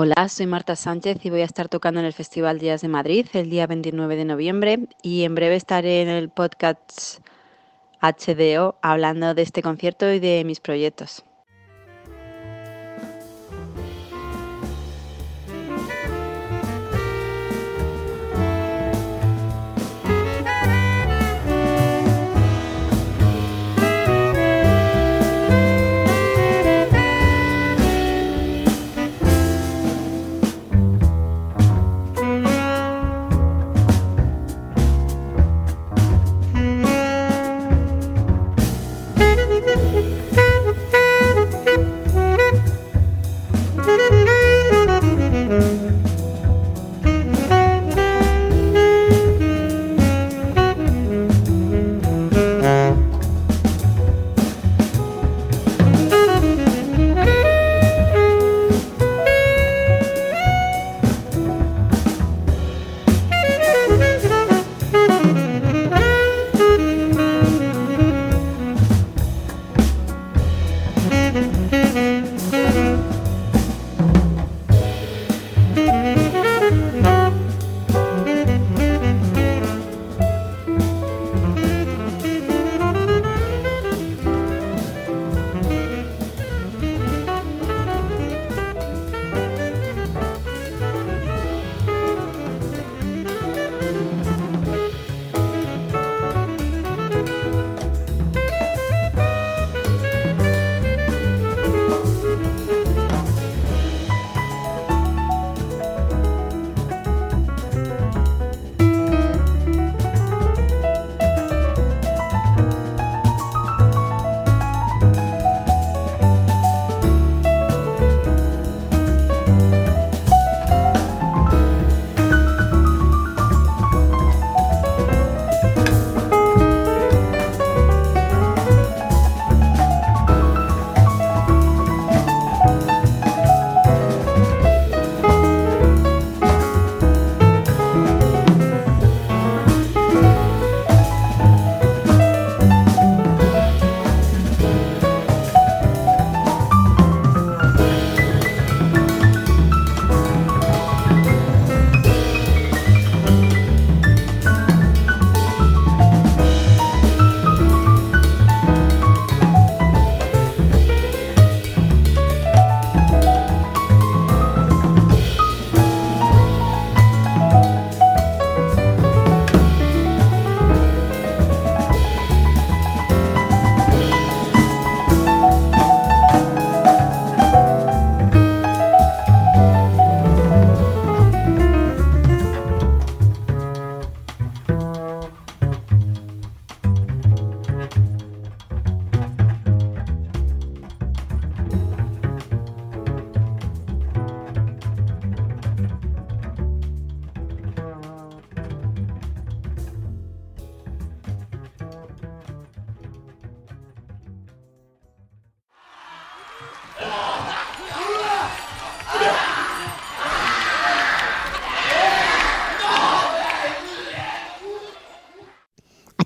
Hola, soy Marta Sánchez y voy a estar tocando en el Festival Días de Madrid el día 29 de noviembre y en breve estaré en el podcast HDO hablando de este concierto y de mis proyectos.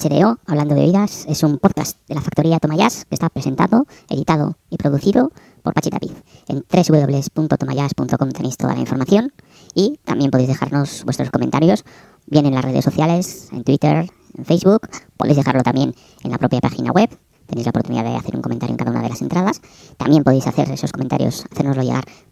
HDO, Hablando de Oídas, es un podcast de la factoría Tomayas que está presentado, editado y producido por Pachi Tapiz. En www.tomayas.com tenéis toda la información y también podéis dejarnos vuestros comentarios, bien en las redes sociales, en Twitter, en Facebook, podéis dejarlo también en la propia página web. Tenéis la oportunidad de hacer un comentario en cada una de las entradas. También podéis hacer esos comentarios, hacérnoslo llegar